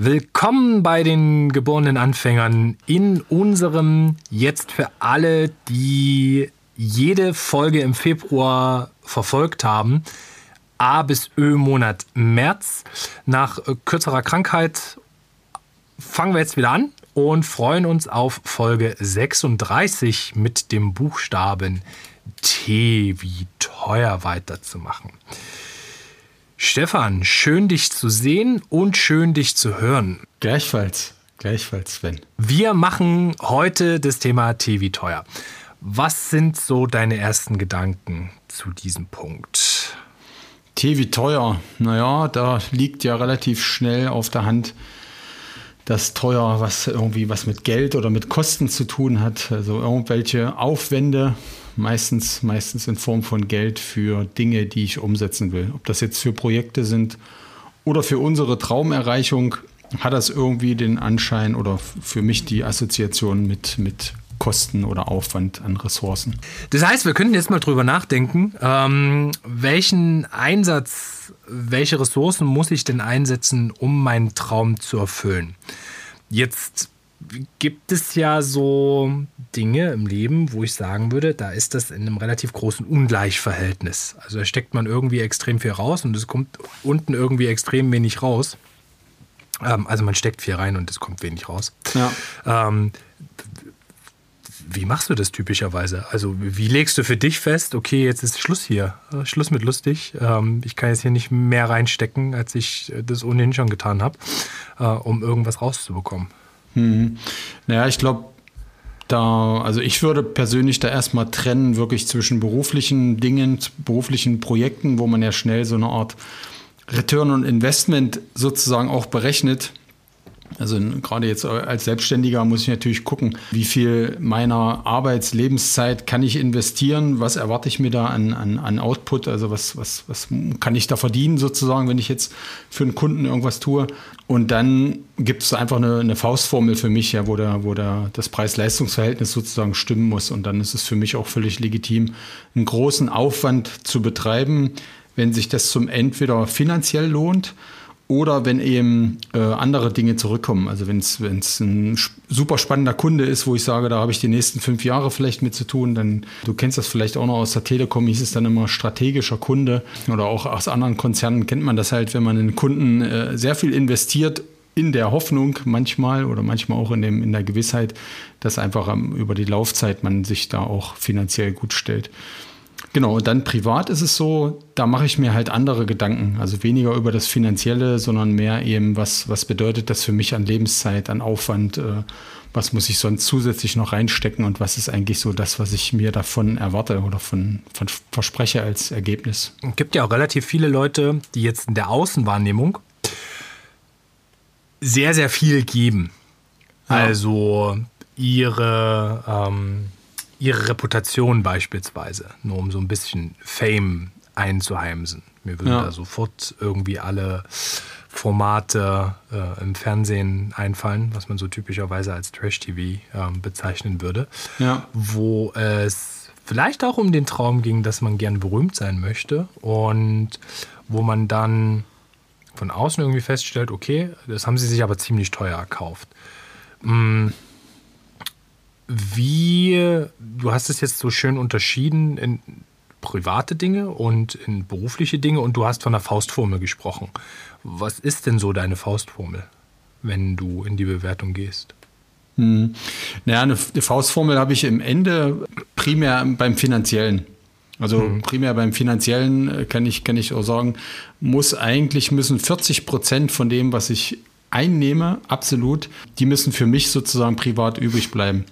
Willkommen bei den geborenen Anfängern in unserem jetzt für alle, die jede Folge im Februar verfolgt haben, A bis Ö Monat März. Nach kürzerer Krankheit fangen wir jetzt wieder an und freuen uns auf Folge 36 mit dem Buchstaben T wie teuer weiterzumachen. Stefan, schön dich zu sehen und schön dich zu hören. Gleichfalls, gleichfalls, Sven. Wir machen heute das Thema wie teuer. Was sind so deine ersten Gedanken zu diesem Punkt? Wie teuer. Naja, da liegt ja relativ schnell auf der Hand, dass teuer was irgendwie was mit Geld oder mit Kosten zu tun hat. Also irgendwelche Aufwände, meistens, meistens in Form von Geld für Dinge, die ich umsetzen will. Ob das jetzt für Projekte sind oder für unsere Traumerreichung, hat das irgendwie den Anschein oder für mich die Assoziation mit, mit Kosten oder Aufwand an Ressourcen. Das heißt, wir könnten jetzt mal drüber nachdenken, ähm, welchen Einsatz, welche Ressourcen muss ich denn einsetzen, um meinen Traum zu erfüllen? Jetzt gibt es ja so Dinge im Leben, wo ich sagen würde, da ist das in einem relativ großen Ungleichverhältnis. Also da steckt man irgendwie extrem viel raus und es kommt unten irgendwie extrem wenig raus. Ähm, also man steckt viel rein und es kommt wenig raus. Ja. Ähm, wie machst du das typischerweise? Also wie legst du für dich fest, okay, jetzt ist Schluss hier, Schluss mit lustig. Ähm, ich kann jetzt hier nicht mehr reinstecken, als ich das ohnehin schon getan habe, äh, um irgendwas rauszubekommen. Mhm. Naja, ich glaube, da, also ich würde persönlich da erstmal trennen, wirklich zwischen beruflichen Dingen, beruflichen Projekten, wo man ja schnell so eine Art Return on Investment sozusagen auch berechnet. Also gerade jetzt als Selbstständiger muss ich natürlich gucken, wie viel meiner Arbeitslebenszeit kann ich investieren, was erwarte ich mir da an, an, an Output, also was, was, was kann ich da verdienen sozusagen, wenn ich jetzt für einen Kunden irgendwas tue. Und dann gibt es einfach eine, eine, Faustformel für mich, ja, wo, der, wo der, das Preis-Leistungs-Verhältnis sozusagen stimmen muss. Und dann ist es für mich auch völlig legitim, einen großen Aufwand zu betreiben, wenn sich das zum entweder finanziell lohnt, oder wenn eben äh, andere Dinge zurückkommen. Also wenn es ein super spannender Kunde ist, wo ich sage, da habe ich die nächsten fünf Jahre vielleicht mit zu tun, dann, du kennst das vielleicht auch noch aus der Telekom, hieß es dann immer strategischer Kunde oder auch aus anderen Konzernen kennt man das halt, wenn man in Kunden äh, sehr viel investiert in der Hoffnung manchmal oder manchmal auch in, dem, in der Gewissheit, dass einfach ähm, über die Laufzeit man sich da auch finanziell gut stellt. Genau, und dann privat ist es so, da mache ich mir halt andere Gedanken. Also weniger über das Finanzielle, sondern mehr eben, was, was bedeutet das für mich an Lebenszeit, an Aufwand, äh, was muss ich sonst zusätzlich noch reinstecken und was ist eigentlich so das, was ich mir davon erwarte oder von, von verspreche als Ergebnis. Es gibt ja auch relativ viele Leute, die jetzt in der Außenwahrnehmung sehr, sehr viel geben. Ja. Also ihre ähm, ihre Reputation beispielsweise, nur um so ein bisschen Fame einzuheimsen. Mir würden ja. da sofort irgendwie alle Formate äh, im Fernsehen einfallen, was man so typischerweise als Trash-TV äh, bezeichnen würde, ja. wo es vielleicht auch um den Traum ging, dass man gern berühmt sein möchte und wo man dann von außen irgendwie feststellt, okay, das haben sie sich aber ziemlich teuer erkauft. Hm wie, du hast es jetzt so schön unterschieden in private Dinge und in berufliche Dinge und du hast von der Faustformel gesprochen. Was ist denn so deine Faustformel, wenn du in die Bewertung gehst? Hm. Naja, eine, Faustformel habe ich im Ende primär beim Finanziellen. Also hm. primär beim Finanziellen äh, kann ich, kann ich auch sagen, muss eigentlich müssen 40 Prozent von dem, was ich einnehme, absolut, die müssen für mich sozusagen privat übrig bleiben.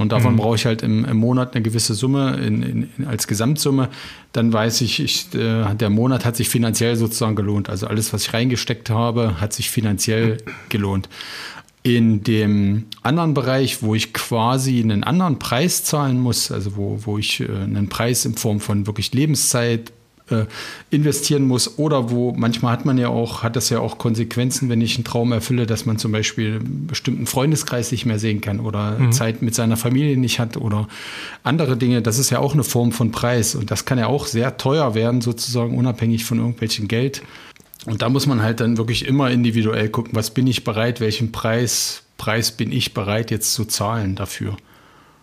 Und davon mhm. brauche ich halt im, im, Monat eine gewisse Summe in, in, als Gesamtsumme. Dann weiß ich, ich äh, der Monat hat sich finanziell sozusagen gelohnt. Also alles, was ich reingesteckt habe, hat sich finanziell gelohnt. In dem anderen Bereich, wo ich quasi einen anderen Preis zahlen muss, also wo, wo ich äh, einen Preis in Form von wirklich Lebenszeit, äh, investieren muss oder wo manchmal hat man ja auch, hat das ja auch Konsequenzen, wenn ich einen Traum erfülle, dass man zum Beispiel einen bestimmten Freundeskreis nicht mehr sehen kann oder mhm. Zeit mit seiner Familie nicht hat oder andere Dinge. Das ist ja auch eine Form von Preis und das kann ja auch sehr teuer werden, sozusagen unabhängig von irgendwelchem Geld. Und da muss man halt dann wirklich immer individuell gucken, was bin ich bereit, welchen Preis, Preis bin ich bereit jetzt zu zahlen dafür.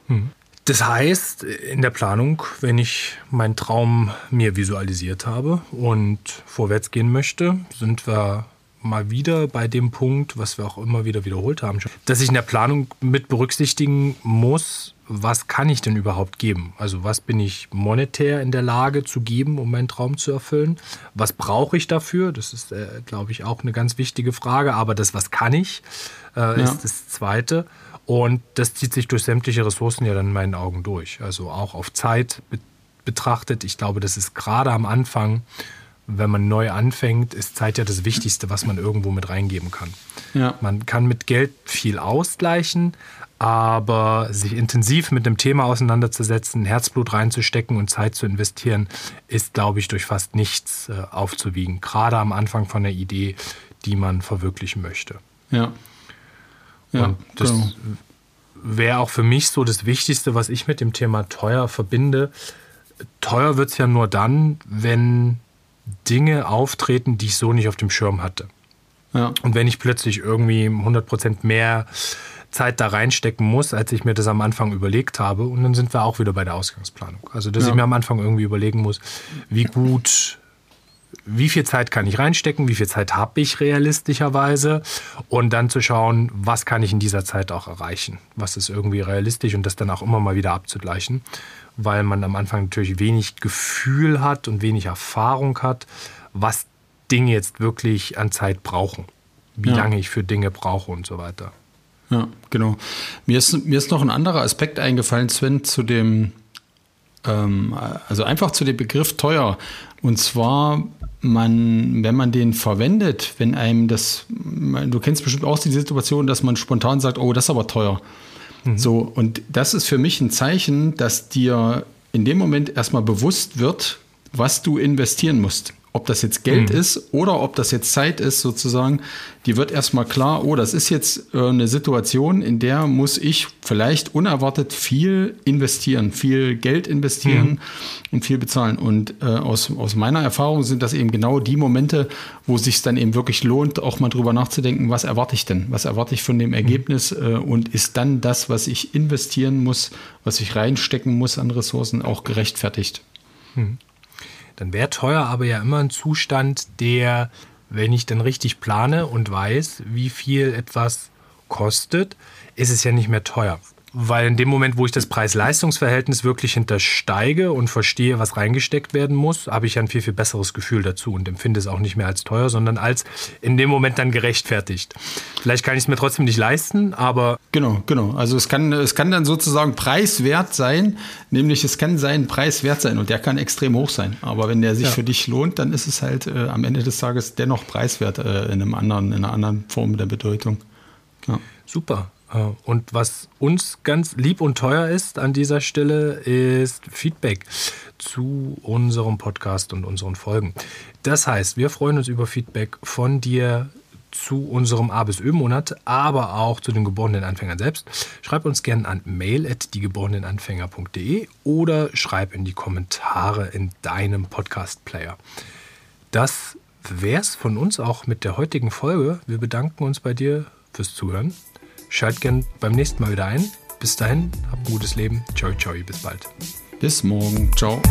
Mhm. Das heißt, in der Planung, wenn ich meinen Traum mir visualisiert habe und vorwärts gehen möchte, sind wir mal wieder bei dem Punkt, was wir auch immer wieder wiederholt haben, dass ich in der Planung mit berücksichtigen muss, was kann ich denn überhaupt geben? Also was bin ich monetär in der Lage zu geben, um meinen Traum zu erfüllen? Was brauche ich dafür? Das ist, äh, glaube ich, auch eine ganz wichtige Frage. Aber das, was kann ich, äh, ja. ist das Zweite. Und das zieht sich durch sämtliche Ressourcen ja dann in meinen Augen durch. Also auch auf Zeit betrachtet. Ich glaube, das ist gerade am Anfang, wenn man neu anfängt, ist Zeit ja das Wichtigste, was man irgendwo mit reingeben kann. Ja. Man kann mit Geld viel ausgleichen, aber sich intensiv mit dem Thema auseinanderzusetzen, Herzblut reinzustecken und Zeit zu investieren, ist, glaube ich, durch fast nichts äh, aufzuwiegen. Gerade am Anfang von der Idee, die man verwirklichen möchte. Ja, ja, und das genau. wäre auch für mich so das Wichtigste, was ich mit dem Thema teuer verbinde. Teuer wird es ja nur dann, wenn Dinge auftreten, die ich so nicht auf dem Schirm hatte. Ja. Und wenn ich plötzlich irgendwie 100% mehr Zeit da reinstecken muss, als ich mir das am Anfang überlegt habe. Und dann sind wir auch wieder bei der Ausgangsplanung. Also, dass ja. ich mir am Anfang irgendwie überlegen muss, wie gut wie viel Zeit kann ich reinstecken, wie viel Zeit habe ich realistischerweise und dann zu schauen, was kann ich in dieser Zeit auch erreichen, was ist irgendwie realistisch und das dann auch immer mal wieder abzugleichen, weil man am Anfang natürlich wenig Gefühl hat und wenig Erfahrung hat, was Dinge jetzt wirklich an Zeit brauchen, wie ja. lange ich für Dinge brauche und so weiter. Ja, genau. Mir ist, mir ist noch ein anderer Aspekt eingefallen, Sven, zu dem, ähm, also einfach zu dem Begriff teuer. Und zwar man, wenn man den verwendet, wenn einem das, du kennst bestimmt auch die Situation, dass man spontan sagt, oh, das ist aber teuer. Mhm. So, und das ist für mich ein Zeichen, dass dir in dem Moment erstmal bewusst wird, was du investieren musst ob das jetzt Geld mhm. ist oder ob das jetzt Zeit ist, sozusagen, die wird erstmal klar, oh, das ist jetzt äh, eine Situation, in der muss ich vielleicht unerwartet viel investieren, viel Geld investieren mhm. und viel bezahlen. Und äh, aus, aus meiner Erfahrung sind das eben genau die Momente, wo es sich dann eben wirklich lohnt, auch mal drüber nachzudenken, was erwarte ich denn? Was erwarte ich von dem Ergebnis? Mhm. Äh, und ist dann das, was ich investieren muss, was ich reinstecken muss an Ressourcen, auch gerechtfertigt? Dann wäre teuer aber ja immer ein Zustand, der, wenn ich dann richtig plane und weiß, wie viel etwas kostet, ist es ja nicht mehr teuer. Weil in dem Moment, wo ich das Preis-Leistungs-Verhältnis wirklich hintersteige und verstehe, was reingesteckt werden muss, habe ich ein viel, viel besseres Gefühl dazu und empfinde es auch nicht mehr als teuer, sondern als in dem Moment dann gerechtfertigt. Vielleicht kann ich es mir trotzdem nicht leisten, aber. Genau, genau. Also es kann, es kann dann sozusagen preiswert sein, nämlich es kann seinen Preis wert sein und der kann extrem hoch sein. Aber wenn der sich ja. für dich lohnt, dann ist es halt äh, am Ende des Tages dennoch preiswert äh, in, einem anderen, in einer anderen Form der Bedeutung. Ja. Super. Äh, und was uns ganz lieb und teuer ist an dieser Stelle, ist Feedback zu unserem Podcast und unseren Folgen. Das heißt, wir freuen uns über Feedback von dir zu unserem A bis Ö-Monat, aber auch zu den geborenen Anfängern selbst. Schreib uns gerne an mail.diegeborенenanfänger.de oder schreib in die Kommentare in deinem Podcast-Player. Das wäre es von uns auch mit der heutigen Folge. Wir bedanken uns bei dir fürs Zuhören. Schalt gern beim nächsten Mal wieder ein. Bis dahin, habt ein gutes Leben. Ciao, ciao, bis bald. Bis morgen. Ciao.